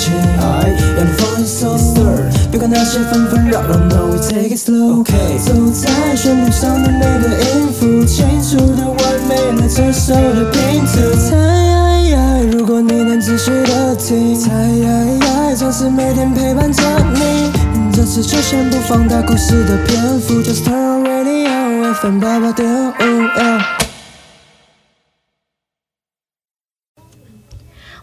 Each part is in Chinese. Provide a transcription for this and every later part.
情，让你放松。别管那些纷纷扰扰，No we take it slow。走在旋律上的每个音符，清楚的完美了这首的拼图。猜，如果你能仔细的听，猜，总是每天陪伴着你。这次就先不放大故事的篇幅，Just turn on radio FM 八八点五。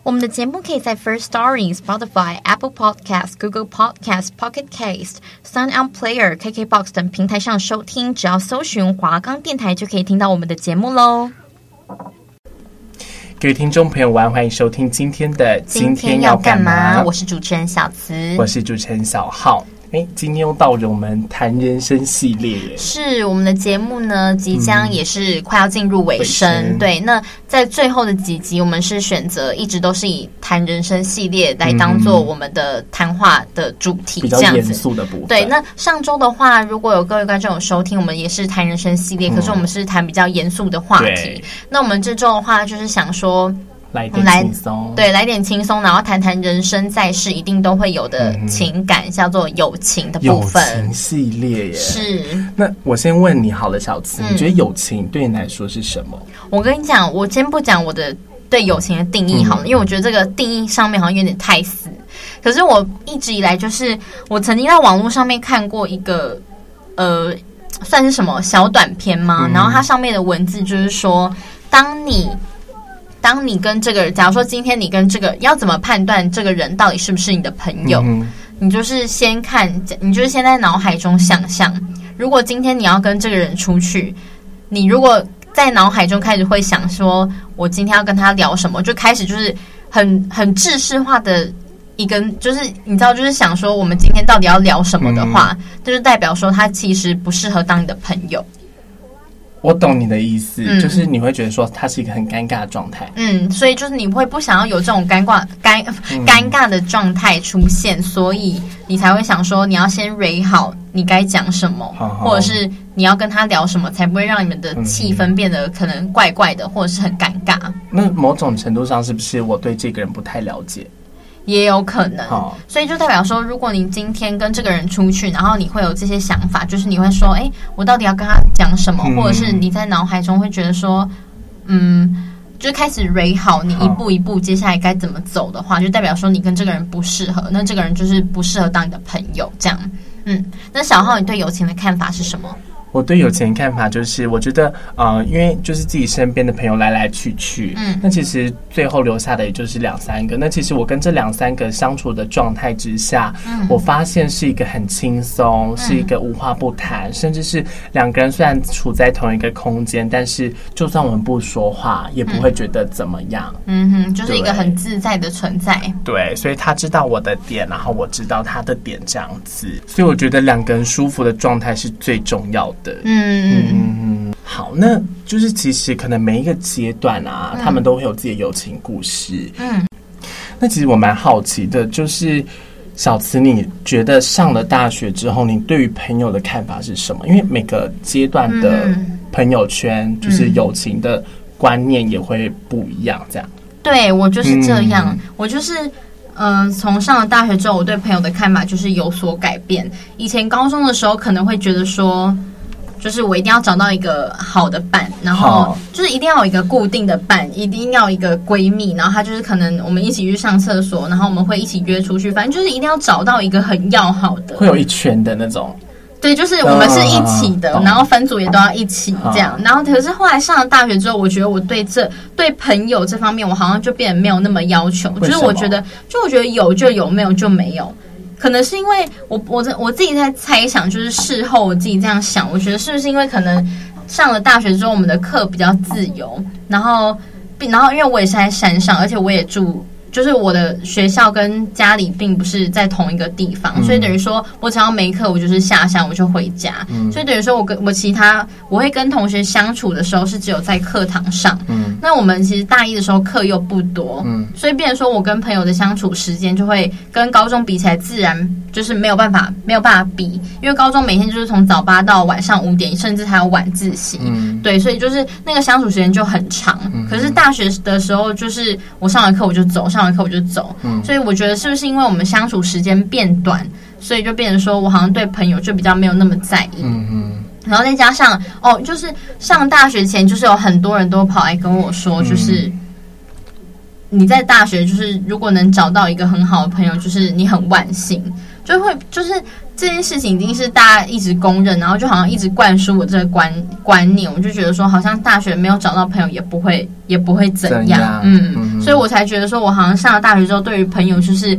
我们的节目可以在 First Story、Spotify、Apple Podcasts、Google Podcasts、Pocket Cast、Sound On Player、KKBox 等平台上收听，只要搜寻华冈电台就可以听到我们的节目喽。各位听众朋友，晚欢迎收听今天的今天要干嘛？我是主持人小慈，我是主持人小浩。哎，今天又到了我们谈人生系列耶，是我们的节目呢，即将也是快要进入尾声。嗯、尾声对，那在最后的几集，我们是选择一直都是以谈人生系列来当做我们的谈话的主题，这样子。比较严肃的部分。对，那上周的话，如果有各位观众有收听，我们也是谈人生系列，嗯、可是我们是谈比较严肃的话题。对那我们这周的话，就是想说。来点轻松，对，来点轻松，然后谈谈人生在世一定都会有的情感，嗯、叫做友情的部分。友情系列耶，是。那我先问你好了，小慈，嗯、你觉得友情对你来说是什么？我跟你讲，我先不讲我的对友情的定义好了，嗯、因为我觉得这个定义上面好像有点太死。可是我一直以来就是，我曾经在网络上面看过一个，呃，算是什么小短片吗？嗯、然后它上面的文字就是说，当你。当你跟这个人，假如说今天你跟这个要怎么判断这个人到底是不是你的朋友？嗯、你就是先看，你就是先在脑海中想象，如果今天你要跟这个人出去，你如果在脑海中开始会想说，我今天要跟他聊什么，就开始就是很很制式化的一个，就是你知道，就是想说我们今天到底要聊什么的话，嗯、就是代表说他其实不适合当你的朋友。我懂你的意思，嗯、就是你会觉得说他是一个很尴尬的状态，嗯，所以就是你会不想要有这种尴尬、尴尴尬的状态出现，嗯、所以你才会想说你要先 ready 好你该讲什么，好好。或者是你要跟他聊什么，才不会让你们的气氛变得可能怪怪的，或者是很尴尬。那某种程度上，是不是我对这个人不太了解？也有可能，所以就代表说，如果你今天跟这个人出去，然后你会有这些想法，就是你会说，哎，我到底要跟他讲什么？或者是你在脑海中会觉得说，嗯，就开始 ready 好你一步一步接下来该怎么走的话，就代表说你跟这个人不适合，那这个人就是不适合当你的朋友，这样。嗯，那小浩，你对友情的看法是什么？我对友情的看法就是，我觉得，呃，因为就是自己身边的朋友来来去去，嗯，那其实最后留下的也就是两三个。那其实我跟这两三个相处的状态之下，嗯，我发现是一个很轻松，是一个无话不谈，嗯，甚至是两个人虽然处在同一个空间，但是就算我们不说话，也不会觉得怎么样。嗯哼，就是一个很自在的存在。对，所以他知道我的点，然后我知道他的点，这样子。所以我觉得两个人舒服的状态是最重要的。嗯嗯嗯，好，那就是其实可能每一个阶段啊，嗯、他们都会有自己的友情故事。嗯，那其实我蛮好奇的，就是小慈，你觉得上了大学之后，你对于朋友的看法是什么？因为每个阶段的朋友圈，嗯、就是友情的观念也会不一样。这样，对我就是这样，嗯、我就是。嗯，从上了大学之后，我对朋友的看法就是有所改变。以前高中的时候，可能会觉得说，就是我一定要找到一个好的伴，然后就是一定要有一个固定的伴，一定要一个闺蜜，然后她就是可能我们一起去上厕所，然后我们会一起约出去，反正就是一定要找到一个很要好的，会有一圈的那种。对，就是我们是一起的，然后分组也都要一起这样。然后可是后来上了大学之后，我觉得我对这对朋友这方面，我好像就变得没有那么要求。就是我觉得，就我觉得有就有，没有就没有。可能是因为我我我自己在猜想，就是事后我自己这样想，我觉得是不是因为可能上了大学之后，我们的课比较自由，然后然后因为我也是在山上，而且我也住。就是我的学校跟家里并不是在同一个地方，嗯、所以等于说我只要没课，我就是下山我就回家。嗯、所以等于说我跟我其他我会跟同学相处的时候是只有在课堂上。嗯，那我们其实大一的时候课又不多，嗯，所以变成说我跟朋友的相处时间就会跟高中比起来，自然就是没有办法没有办法比，因为高中每天就是从早八到晚上五点，甚至还有晚自习。嗯，对，所以就是那个相处时间就很长。嗯、可是大学的时候，就是我上了课我就走上。完课我就走。嗯，所以我觉得是不是因为我们相处时间变短，所以就变成说我好像对朋友就比较没有那么在意。嗯嗯。然后再加上哦，就是上大学前，就是有很多人都跑来跟我说，就是你在大学，就是如果能找到一个很好的朋友，就是你很万幸，就会就是。这件事情已经是大家一直公认，然后就好像一直灌输我这个观观念，我就觉得说，好像大学没有找到朋友也不会也不会怎样，怎样嗯，嗯，所以我才觉得说，我好像上了大学之后，对于朋友就是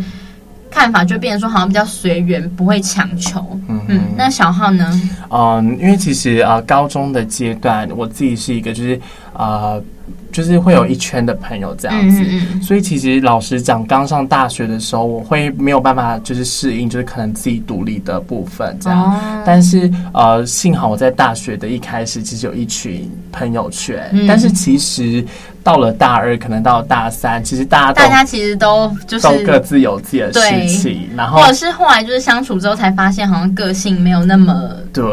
看法就变成说，好像比较随缘，不会强求。嗯，嗯，那小浩呢？嗯，因为其实啊、呃，高中的阶段，我自己是一个就是啊。呃就是会有一圈的朋友这样子，嗯、所以其实老实讲，刚上大学的时候，我会没有办法就是适应，就是可能自己独立的部分这样。哦、但是呃，幸好我在大学的一开始其实有一群朋友圈，嗯、但是其实。到了大二，可能到大三，其实大家大家其实都就是都各自有自己的事情，然后或者是后来就是相处之后才发现，好像个性没有那么对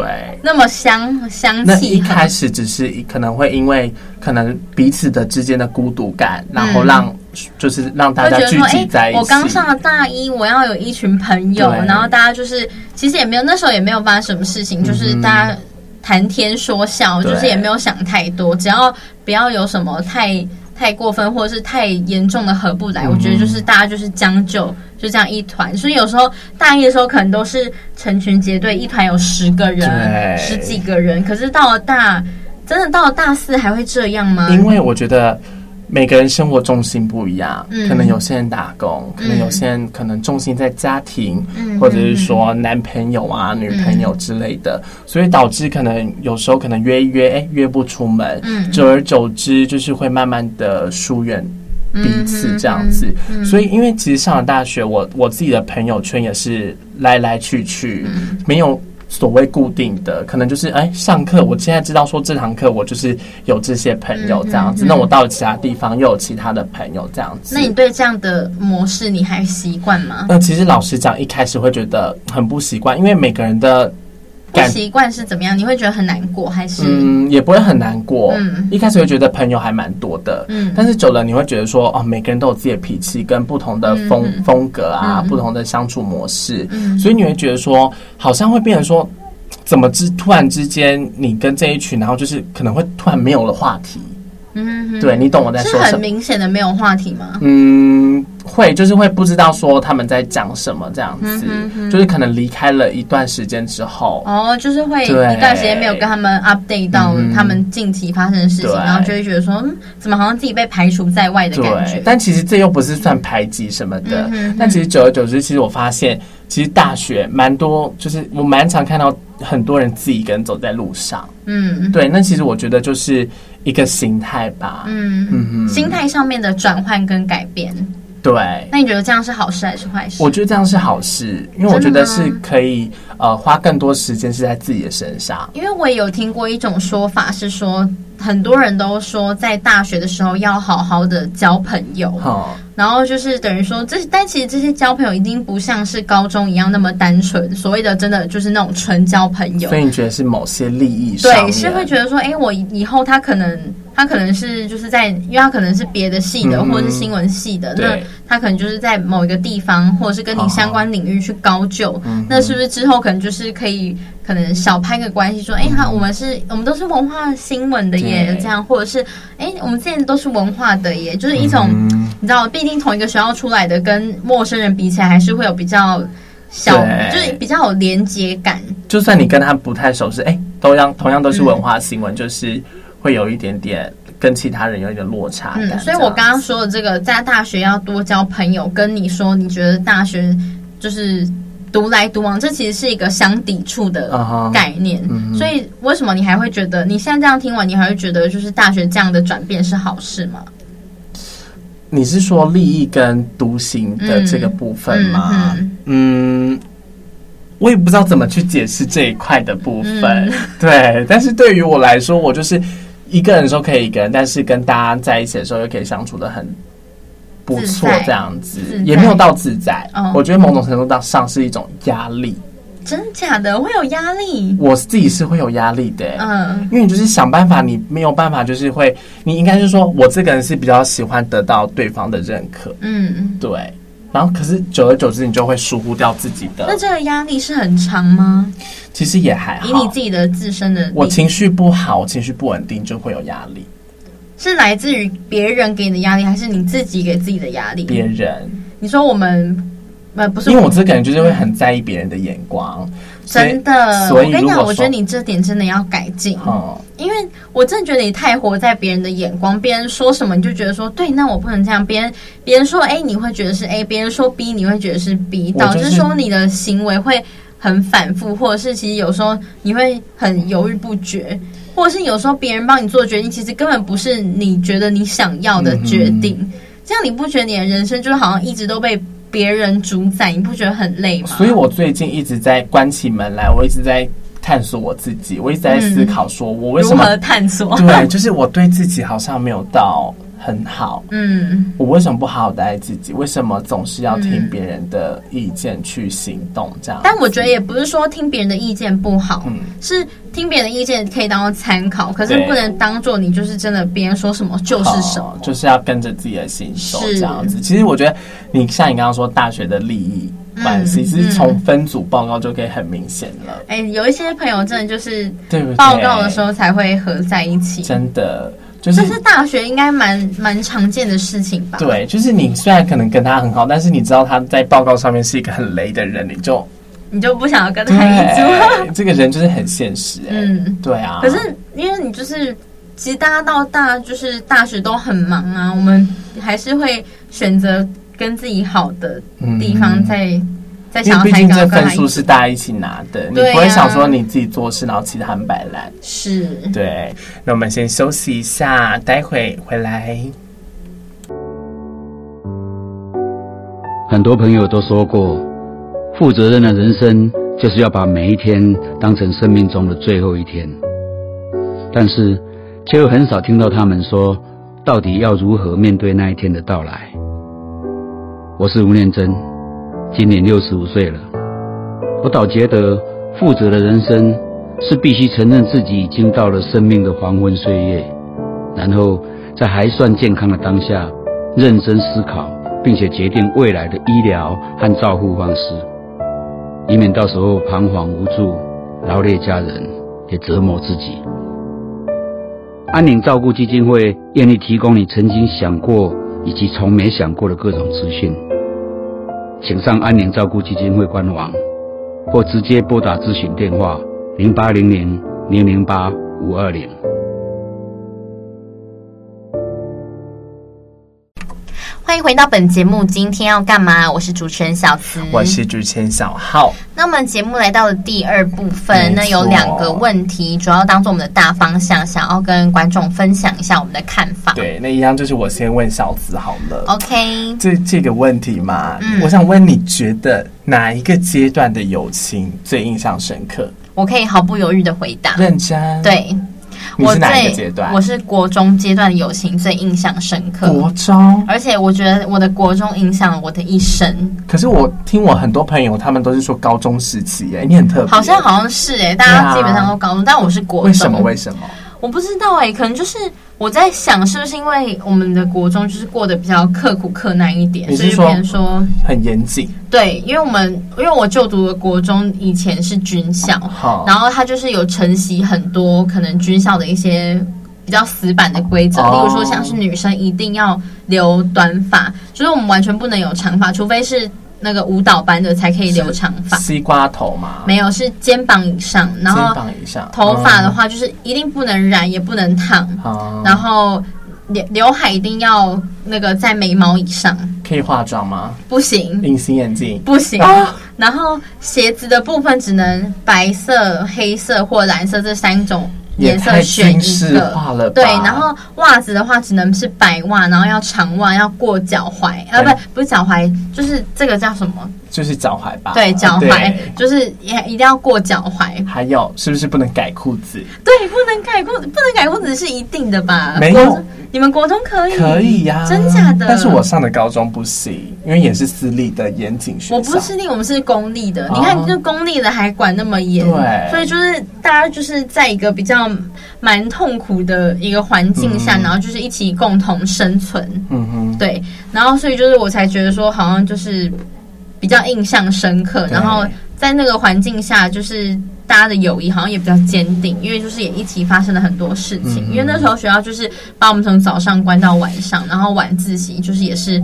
那么相相契。那一开始只是可能会因为可能彼此的之间的孤独感，然后让、嗯、就是让大家聚集在一起。我刚上了大一，我要有一群朋友，然后大家就是其实也没有那时候也没有发生什么事情，就是大家。谈天说笑，就是也没有想太多，只要不要有什么太太过分或者是太严重的合不来，嗯、我觉得就是大家就是将就，就这样一团。所以有时候大一的时候可能都是成群结队，一团有十个人、十几个人，可是到了大，真的到了大四还会这样吗？因为我觉得。每个人生活重心不一样，嗯、可能有些人打工，嗯、可能有些人可能重心在家庭，嗯、或者是说男朋友啊、嗯、女朋友之类的，嗯、所以导致可能有时候可能约一约，哎，约不出门，嗯、久而久之就是会慢慢的疏远彼此这样子。嗯嗯嗯、所以，因为其实上了大学，我我自己的朋友圈也是来来去去，嗯、没有。所谓固定的，可能就是哎，上课我现在知道说这堂课我就是有这些朋友这样子，嗯嗯嗯、那我到了其他地方又有其他的朋友这样子。那你对这样的模式你还习惯吗？那其实老实讲，一开始会觉得很不习惯，因为每个人的。不习惯是怎么样？你会觉得很难过，还是嗯，也不会很难过。嗯，一开始会觉得朋友还蛮多的，嗯，但是久了你会觉得说，哦，每个人都有自己的脾气跟不同的风、嗯、风格啊，嗯、不同的相处模式，嗯，所以你会觉得说，好像会变成说，怎么之突然之间，你跟这一群，然后就是可能会突然没有了话题。嗯，对，你懂我在说什么？是很明显的没有话题吗？嗯，会，就是会不知道说他们在讲什么这样子，嗯、哼哼就是可能离开了一段时间之后，哦，就是会一段时间没有跟他们 update 到他们近期发生的事情，嗯、然后就会觉得说，嗯，怎么好像自己被排除在外的感觉？但其实这又不是算排挤什么的，嗯、哼哼但其实久而久之，其实我发现，其实大学蛮多，就是我蛮常看到很多人自己一个人走在路上，嗯，对，那其实我觉得就是。一个心态吧，嗯嗯哼，心态上面的转换跟改变，对。那你觉得这样是好事还是坏事？我觉得这样是好事，因为我觉得是可以呃花更多时间是在自己的身上。因为我也有听过一种说法是说，很多人都说在大学的时候要好好的交朋友。好。然后就是等于说，这但其实这些交朋友已经不像是高中一样那么单纯，所谓的真的就是那种纯交朋友。所以你觉得是某些利益上？对，是会觉得说，哎，我以后他可能他可能是就是在，因为他可能是别的系的，嗯、或者是新闻系的，那他可能就是在某一个地方，或者是跟你相关领域去高就，哦、那是不是之后可能就是可以可能小拍个关系，说，哎，他我们是我们都是文化新闻的耶，这样，或者是哎，我们之前都是文化的耶，就是一种。嗯。你知道，毕竟同一个学校出来的，跟陌生人比起来，还是会有比较小，就是比较有连接感。就算你跟他不太熟悉，哎，都样同样都是文化新闻，嗯、就是会有一点点跟其他人有一点落差感。嗯，所以我刚刚说的这个，在大学要多交朋友，跟你说你觉得大学就是独来独往，这其实是一个相抵触的概念。Uh 所以为什么你还会觉得，你现在这样听完，你还会觉得就是大学这样的转变是好事吗？你是说利益跟独行的这个部分吗？嗯，嗯，嗯，我也不知道怎么去解释这一块的部分。嗯、对，但是对于我来说，我就是一个人的时候可以一个人，但是跟大家在一起的时候又可以相处的很不错，这样子也没有到自在。哦、我觉得某种程度上是一种压力。真假的会有压力？我自己是会有压力的，嗯，因为你就是想办法，你没有办法，就是会，你应该是说，我这个人是比较喜欢得到对方的认可，嗯，对。然后，可是久而久之，你就会疏忽掉自己的。那这个压力是很长吗？其实也还好。以你自己的自身的，我情绪不好，我情绪不稳定，就会有压力。是来自于别人给你的压力，还是你自己给自己的压力？别人。你说我们，呃，不是，因为我这个人就是会很在意别人的眼光。真的，我跟你讲，我觉得你这点真的要改进。哦，因为我真的觉得你太活在别人的眼光，别人说什么你就觉得说对，那我不能这样。别人别人说 A，你会觉得是 A；别人说 B，你会觉得是 B，导致说你的行为会很反复，或者是其实有时候你会很犹豫不决，或者是有时候别人帮你做决定，其实根本不是你觉得你想要的决定。嗯、这样你不觉得你的人生就是好像一直都被别人主宰，你不觉得很累吗？所以我最近一直在关起门来，我一直在探索我自己，我一直在思考，说我为什么、嗯、探索？对，就是我对自己好像没有到。很好，嗯，我为什么不好好的爱自己？为什么总是要听别人的意见去行动？这样，但我觉得也不是说听别人的意见不好，嗯，是听别人的意见可以当做参考，可是不能当做你就是真的，别人说什么就是什么，就是要跟着自己的心走这样子。其实我觉得，你像你刚刚说大学的利益关系，其实从分组报告就可以很明显了。哎，有一些朋友真的就是对？报告的时候才会合在一起，真的。就是、这是大学应该蛮蛮常见的事情吧？对，就是你虽然可能跟他很好，但是你知道他在报告上面是一个很雷的人，你就你就不想要跟他一组。这个人就是很现实、欸，嗯，对啊。可是因为你就是，其实大家到大就是大学都很忙啊，我们还是会选择跟自己好的地方在。嗯因为毕竟这分数是大家一起拿的，你不会想说你自己做事，然后其他人摆烂。是，对。那我们先休息一下，待会回来。很多朋友都说过，负责任的人生就是要把每一天当成生命中的最后一天，但是却又很少听到他们说，到底要如何面对那一天的到来。我是吴念真。今年六十五岁了，我倒觉得负责的人生是必须承认自己已经到了生命的黄昏岁月，然后在还算健康的当下，认真思考，并且决定未来的医疗和照护方式，以免到时候彷徨无助，劳累家人，也折磨自己。安宁照顾基金会愿意提供你曾经想过以及从没想过的各种资讯。请上安宁照顾基金会官网，或直接拨打咨询电话零八零零零零八五二零。回到本节目，今天要干嘛？我是主持人小慈，我是主持人小浩。那我们节目来到了第二部分，那有两个问题，主要当做我们的大方向，想要跟观众分享一下我们的看法。对，那一样就是我先问小慈好了。OK，这这个问题嘛，嗯，我想问你觉得哪一个阶段的友情最印象深刻？我可以毫不犹豫的回答，认真。对。你是哪一个阶段？我是国中阶段的友情最印象深刻。国中，而且我觉得我的国中影响了我的一生。可是我听我很多朋友，他们都是说高中时期，哎，你很特别。好像好像是哎，大家基本上都高中，但我是国中。为什么？为什么？我不知道哎，可能就是。我在想，是不是因为我们的国中就是过得比较刻苦克难一点，所以别人说很严谨。对，因为我们因为我就读的国中以前是军校，哦、然后他就是有承袭很多可能军校的一些比较死板的规则，哦、例如说像是女生一定要留短发，就是我们完全不能有长发，除非是。那个舞蹈班的才可以留长发，西瓜头吗？没有，是肩膀以上。然后肩膀以上，头发的话就是一定不能染，也不能烫。嗯、然后刘刘海一定要那个在眉毛以上。可以化妆吗？不行。隐形眼镜不行。啊、然后鞋子的部分只能白色、黑色或蓝色这三种。颜色选一个，对，然后袜子的话只能是白袜，然后要长袜，要过脚踝，啊，不，不是脚踝，就是这个叫什么？就是脚踝吧？对，脚踝，就是也一定要过脚踝。还有，是不是不能改裤子？对，不能改裤子，不能改裤子是一定的吧？没有，你们国中可以？可以呀、啊，真假的？但是我上的高中不行，因为也是私立的严谨学校。我不是私立，我们是公立的。哦、你看，就公立的还管那么严，对，所以就是大家就是在一个比较蛮痛苦的一个环境下，嗯、然后就是一起共同生存。嗯哼，对，然后所以就是我才觉得说，好像就是比较印象深刻。然后在那个环境下，就是。大家的友谊好像也比较坚定，因为就是也一起发生了很多事情。嗯、因为那时候学校就是把我们从早上关到晚上，然后晚自习就是也是。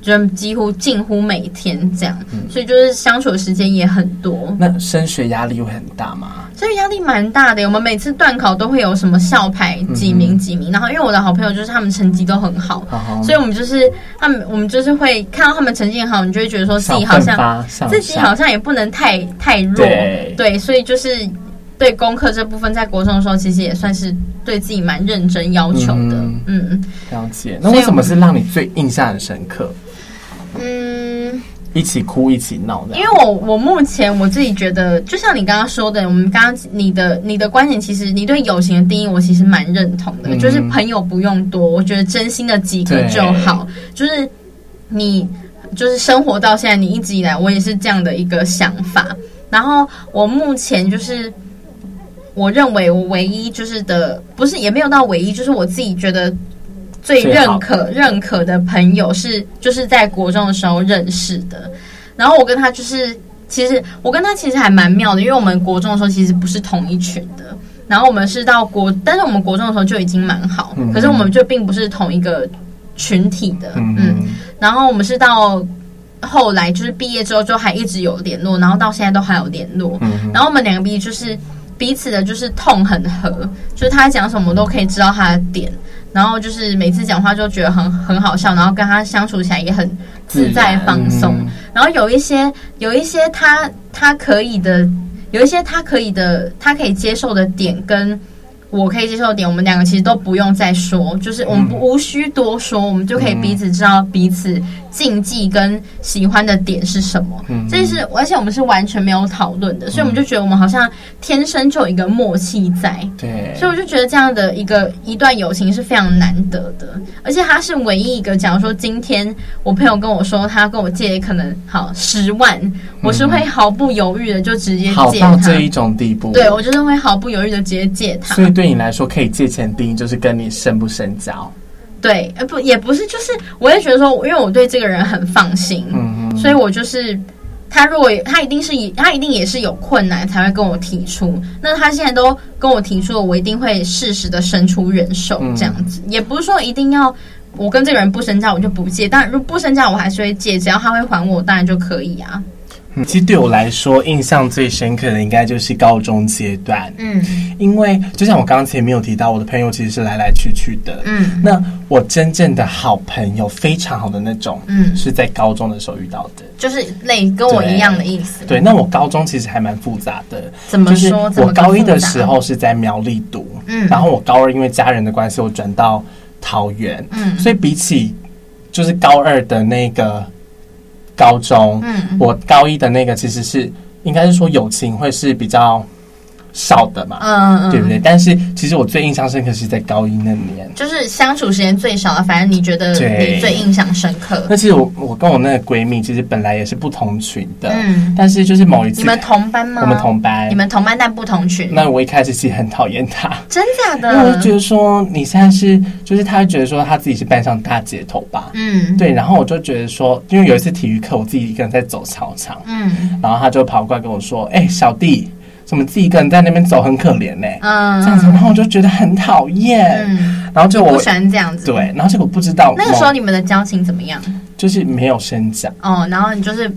就几乎近乎每天这样，嗯、所以就是相处的时间也很多。那升学压力会很大吗？升学压力蛮大的。我们每次段考都会有什么校排几名几名，嗯、然后因为我的好朋友就是他们成绩都很好，嗯、所以我们就是他们，我们就是会看到他们成绩很好，你就会觉得说自己好像自己好像也不能太太弱，对，对，所以就是对功课这部分，在国中的时候其实也算是对自己蛮认真要求的。嗯，嗯了解。那为什么是让你最印象很深刻？嗯，一起哭一起闹的。因为我我目前我自己觉得，就像你刚刚说的，我们刚刚你的你的观点，其实你对友情的定义，我其实蛮认同的。嗯、就是朋友不用多，我觉得真心的几个就好。就是你就是生活到现在，你一直以来我也是这样的一个想法。然后我目前就是我认为我唯一就是的，不是也没有到唯一，就是我自己觉得。最认可认可的朋友是就是在国中的时候认识的，然后我跟他就是其实我跟他其实还蛮妙的，因为我们国中的时候其实不是同一群的，然后我们是到国，但是我们国中的时候就已经蛮好，可是我们就并不是同一个群体的，嗯，然后我们是到后来就是毕业之后就还一直有联络，然后到现在都还有联络，然后我们两个毕业就是彼此的就是痛很合，就是他讲什么都可以知道他的点。然后就是每次讲话就觉得很很好笑，然后跟他相处起来也很自在放松。嗯、然后有一些有一些他他可以的，有一些他可以的，他可以接受的点跟。我可以接受的点，我们两个其实都不用再说，就是我们无需多说，嗯、我们就可以彼此知道彼此禁忌跟喜欢的点是什么。嗯，这是而且我们是完全没有讨论的，嗯、所以我们就觉得我们好像天生就有一个默契在。对，所以我就觉得这样的一个一段友情是非常难得的，而且他是唯一一个，假如说今天我朋友跟我说他跟我借可能好十万，嗯、我是会毫不犹豫的就直接借他。好到这一种地步，对，我就是会毫不犹豫的直接借他。对你来说，可以借钱定义就是跟你深不深交。对，呃，不，也不是，就是我也觉得说，因为我对这个人很放心，嗯嗯，所以我就是他，如果他一定是以他一定也是有困难才会跟我提出。那他现在都跟我提出了，我一定会适时的伸出援手，这样子，嗯、也不是说一定要我跟这个人不深交我就不借，但如果不深交我还是会借，只要他会还我，当然就可以啊。其实对我来说，印象最深刻的应该就是高中阶段。嗯，因为就像我刚刚前面有提到，我的朋友其实是来来去去的。嗯，那我真正的好朋友，非常好的那种，嗯，是在高中的时候遇到的，就是类跟我一样的意思。对，对，那我高中其实还蛮复杂的。怎么说？我高一的时候是在苗栗读，嗯，然后我高二因为家人的关系，我转到桃园，嗯，所以比起就是高二的那个。高中，嗯，我高一的那个其实是，应该是说友情会是比较。少的嘛，嗯嗯，对不对？但是其实我最印象深刻是在高一那年，就是相处时间最少的。反正你觉得你最印象深刻？那其实我我跟我那个闺蜜其实本来也是不同群的，嗯，但是就是某一次你们同班吗？我们同班，你们同班但不同群。那我一开始其实很讨厌她，真假的？因为我就觉得说你现在是，就是她觉得说她自己是班上大姐头吧，嗯，对。然后我就觉得说，因为有一次体育课，我自己一个人在走操场，嗯，然后她就跑过来跟我说：“哎，小弟。”怎么自己一个人在那边走很可怜呢？嗯，这样子，然后我就觉得很讨厌。嗯，然后就我不喜欢这样子。对，然后结果不知道那个时候你们的交情怎么样？就是没有深交。哦，然后你就是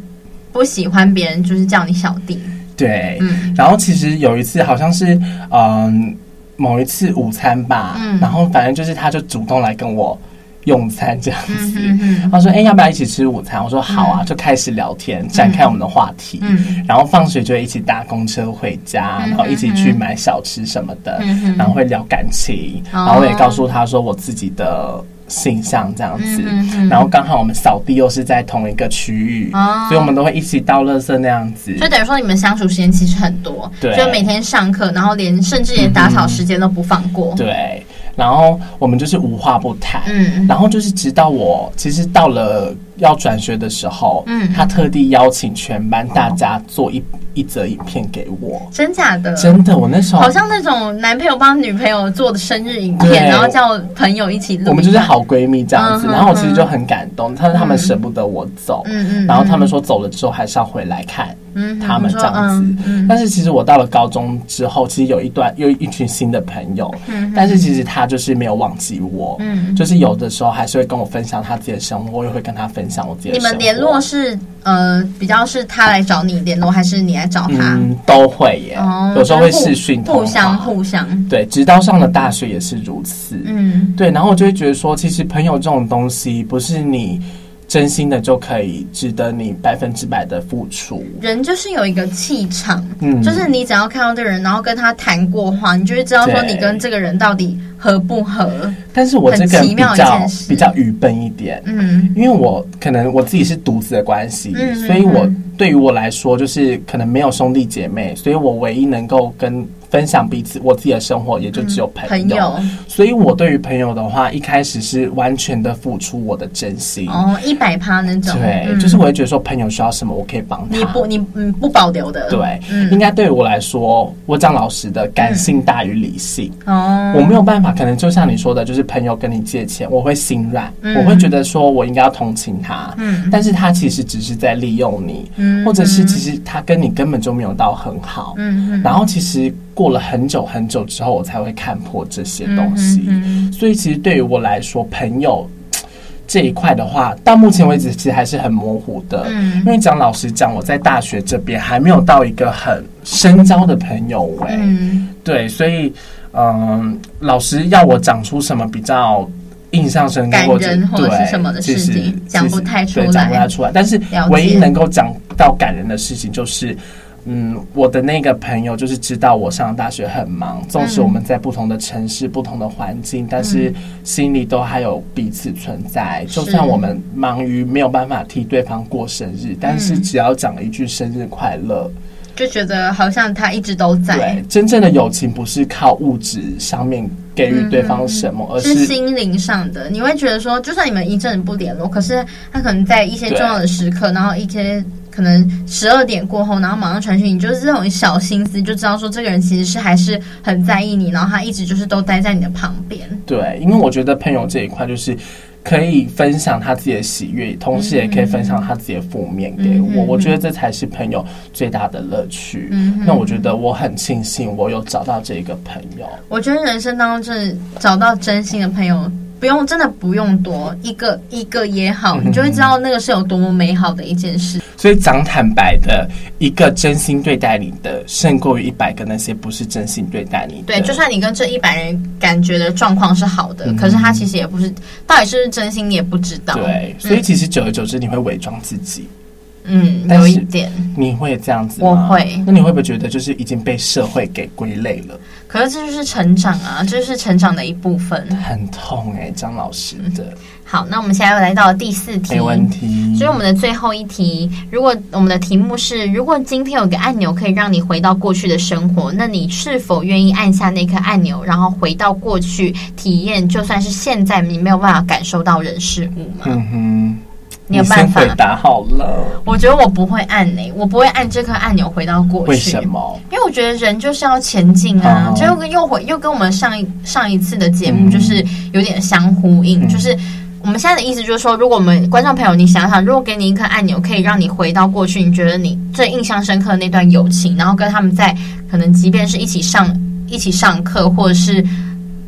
不喜欢别人就是叫你小弟。对，嗯。然后其实有一次好像是嗯某一次午餐吧，嗯，然后反正就是他就主动来跟我。用餐这样子，他说：“哎、欸，要不要一起吃午餐？”我说：“好啊。嗯”就开始聊天，展开我们的话题。嗯、然后放学就一起搭公车回家，然后一起去买小吃什么的。然后会聊感情，然后我也告诉他说我自己的形象这样子。然后刚好我们扫地又是在同一个区域，所以我们都会一起倒垃圾那样子。就等于说你们相处时间其实很多，对，就每天上课，然后连甚至连打扫时间都不放过。对。然后我们就是无话不谈，嗯，然后就是直到我其实到了要转学的时候，嗯，他特地邀请全班大家做一一则影片给我，真假的？真的，我那时候好像那种男朋友帮女朋友做的生日影片，然后叫朋友一起录，我们就是好闺蜜这样子，然后我其实就很感动，他说他们舍不得我走，嗯嗯，然后他们说走了之后还是要回来看。嗯，他们这样子，但是其实我到了高中之后，其实有一段又一群新的朋友，嗯，但是其实他就是没有忘记我，嗯，就是有的时候还是会跟我分享他自己的生活，我也会跟他分享我自己的。你们联络是呃比较是他来找你联络，还是你来找他？嗯，都会耶，有时候会视讯，互相互相，对，直到上了大学也是如此，嗯，对，然后我就会觉得说，其实朋友这种东西不是你。真心的就可以值得你百分之百的付出。人就是有一个气场，嗯，就是你只要看到这个人，然后跟他谈过话，你就会知道说你跟这个人到底合不合。但是我这个比较比较愚笨一点，嗯，因为我可能我自己是独子的关系，嗯，所以我对于我来说就是可能没有兄弟姐妹，所以我唯一能够跟。分享彼此我自己的生活，也就只有朋友。嗯、朋友，所以我对于朋友的话，一开始是完全的付出我的真心哦，一百趴那种。对，嗯、就是我会觉得说，朋友需要什么，我可以帮他。你不，你嗯不保留的。对，嗯、应该对于我来说，我讲老实的，感性大于理性。哦、嗯，我没有办法，可能就像你说的，就是朋友跟你借钱，我会心软，嗯、我会觉得说我应该要同情他。嗯，但是他其实只是在利用你，嗯，或者是其实他跟你根本就没有到很好。嗯，然后其实。过了很久很久之后，我才会看破这些东西。嗯嗯、所以，其实对于我来说，朋友这一块的话，到目前为止其实还是很模糊的。嗯、因为讲老实讲，我在大学这边还没有到一个很深交的朋友哎、欸。嗯、对，所以，嗯，老师要我讲出什么比较印象深刻或者对什么的事情，讲不太出来，讲不太出来。但是，唯一能够讲到感人的事情就是。嗯，我的那个朋友就是知道我上大学很忙，纵使我们在不同的城市、嗯、不同的环境，但是心里都还有彼此存在。嗯、就算我们忙于没有办法替对方过生日，是但是只要讲一句生日快乐，就觉得好像他一直都在。对，真正的友情不是靠物质上面给予对方什么，嗯、而是，是心灵上的。你会觉得说，就算你们一阵子不联络，可是他可能在一些重要的时刻，然后一些。可能十二点过后，然后马上传讯你，就是这种小心思，就知道说这个人其实是还是很在意你，然后他一直就是都待在你的旁边。对，因为我觉得朋友这一块就是可以分享他自己的喜悦，同时也可以分享他自己的负面给我。嗯、我觉得这才是朋友最大的乐趣。嗯，那我觉得我很庆幸我有找到这个朋友。我觉得人生当中就是找到真心的朋友。不用，真的不用多，一个一个也好，你就会知道那个是有多么美好的一件事。所以讲坦白的，一个真心对待你的，胜过于一百个那些不是真心对待你的。对，就算你跟这一百人感觉的状况是好的，嗯、可是他其实也不是，到底是不是真心你也不知道。对，所以其实久而久之，你会伪装自己。嗯，有一点。你会这样子吗？我会。那你会不会觉得就是已经被社会给归类了？可是这就是成长啊，这就是成长的一部分。很痛哎、欸，张老师的、嗯。好，那我们现在又来到了第四题，没问题。所以我们的最后一题，如果我们的题目是：如果今天有个按钮可以让你回到过去的生活，那你是否愿意按下那颗按钮，然后回到过去体验？就算是现在你没有办法感受到人事物吗？嗯哼。你有办法回答好了。我觉得我不会按呢、欸，我不会按这颗按钮回到过去。为什么？因为我觉得人就是要前进啊，就又跟又回又跟我们上一上一次的节目就是有点相呼应。嗯、就是我们现在的意思就是说，如果我们观众朋友，你想想，如果给你一颗按钮，可以让你回到过去，你觉得你最印象深刻的那段友情，然后跟他们在可能即便是一起上一起上课，或者是。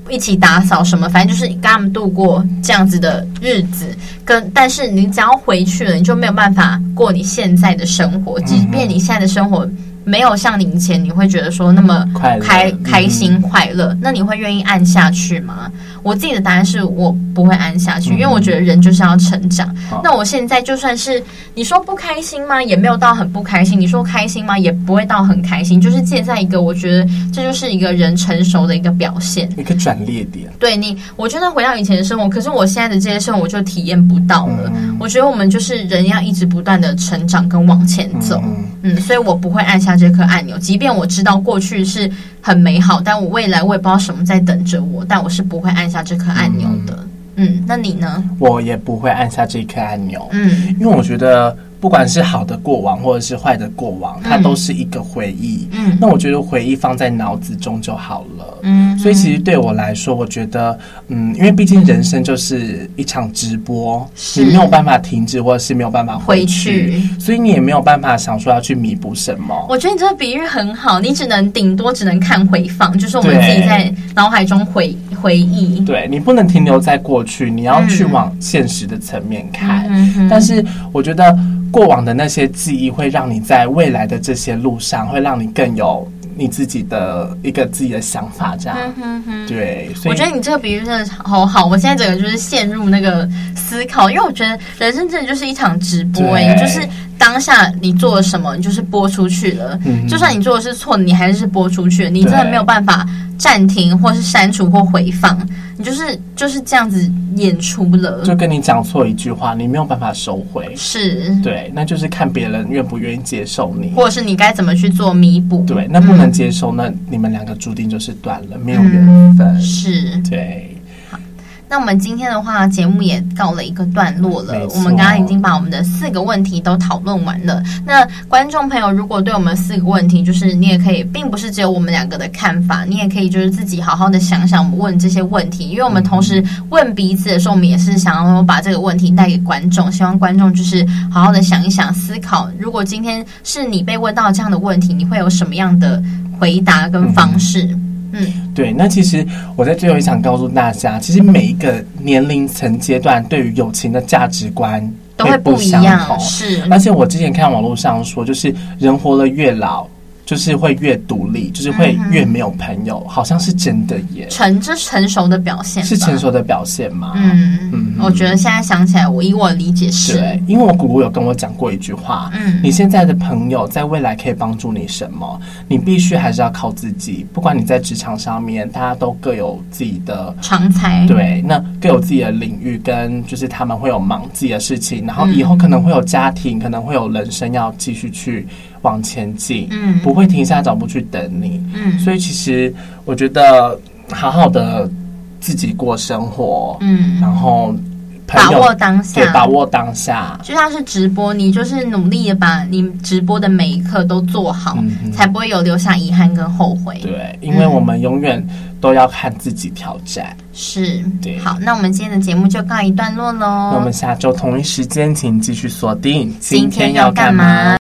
一起打扫什么，反正就是跟他们度过这样子的日子。跟但是你只要回去了，你就没有办法过你现在的生活。即便你现在的生活没有像你以前，你会觉得说那么开开，开心快乐，那你会愿意按下去吗？我自己的答案是我不会按下去，因为我觉得人就是要成长。嗯、那我现在就算是你说不开心吗？也没有到很不开心。你说开心吗？也不会到很开心。就是介在一个，我觉得这就是一个人成熟的一个表现，一个转捩点。对你，我觉得回到以前的生活，可是我现在的这些生活我就体验不到了。嗯、我觉得我们就是人要一直不断的成长跟往前走。嗯，嗯，所以我不会按下下这颗按钮。即便我知道过去是很美好，但我未来我也不知道什么在等着我，但我是不会按下这颗按钮的。嗯，嗯，那你呢？我也不会按下这颗按钮。嗯，因为我觉得。不管是好的过往，或者是坏的过往，它都是一个回忆。嗯，那我觉得回忆放在脑子中就好了。嗯，所以其实对我来说，我觉得，嗯，因为毕竟人生就是一场直播，你没有办法停止，或者是没有办法回去，回去，所以你也没有办法想说要去弥补什么。我觉得你这个比喻很好，你只能顶多只能看回放，就是我们自己在脑海中回回忆。对，你不能停留在过去，你要去往现实的层面看。嗯，但是我觉得。过往的那些记忆会让你在未来的这些路上，会让你更有你自己的一个自己的想法，这样。嗯哼哼，对，我觉得你这个比喻真的好好。我现在整个就是陷入那个思考，因为我觉得人生真的就是一场直播，哎，就是当下你做了什么，你就是播出去了。嗯，就算你做的是错的，你还是播出去了，你真的没有办法暂停，或是删除或回放。你就是就是这样子演出了，就跟你讲错一句话，你没有办法收回，是对，那就是看别人愿不愿意接受你，或者是你该怎么去做弥补。对，那不能接受，嗯、那你们两个注定就是断了，没有缘分。嗯、是，对。那我们今天的话，节目也告了一个段落了。我们刚刚已经把我们的四个问题都讨论完了。那观众朋友，如果对我们四个问题，就是你也可以，并不是只有我们两个的看法，你也可以就是自己好好的想想我们问这些问题。因为我们同时问彼此的时候，我们也是想要把这个问题带给观众，希望观众就是好好的想一想，思考，如果今天是你被问到这样的问题，你会有什么样的回答跟方式？嗯嗯，对，那其实我在最后也想告诉大家，其实每一个年龄层阶段对于友情的价值观都会不一样，是。而且我之前看网络上说，就是人活得越老。就是会越独立，就是会越没有朋友，嗯、好像是真的耶。成，这成熟的表现是成熟的表现吗？嗯嗯，我觉得现在想起来，我以我的理解是，对，因为我姑姑有跟我讲过一句话，嗯，你现在的朋友在未来可以帮助你什么？你必须还是要靠自己。不管你在职场上面，大家都各有自己的长才，对，那各有自己的领域，跟就是他们会有忙自己的事情，然后以后可能会有家庭，可能会有人生要继续去。往前进，嗯，不会停下脚步去等你，嗯，所以其实我觉得好好的自己过生活，嗯，然后把握当下，对，把握当下，就像是直播，你就是努力的把你直播的每一刻都做好，嗯，才不会有留下遗憾跟后悔。对，因为我们永远都要看自己挑战。是，对。好，那我们今天的节目就告一段落喽。那我们下周同一时间，请继续锁定。今天要干嘛？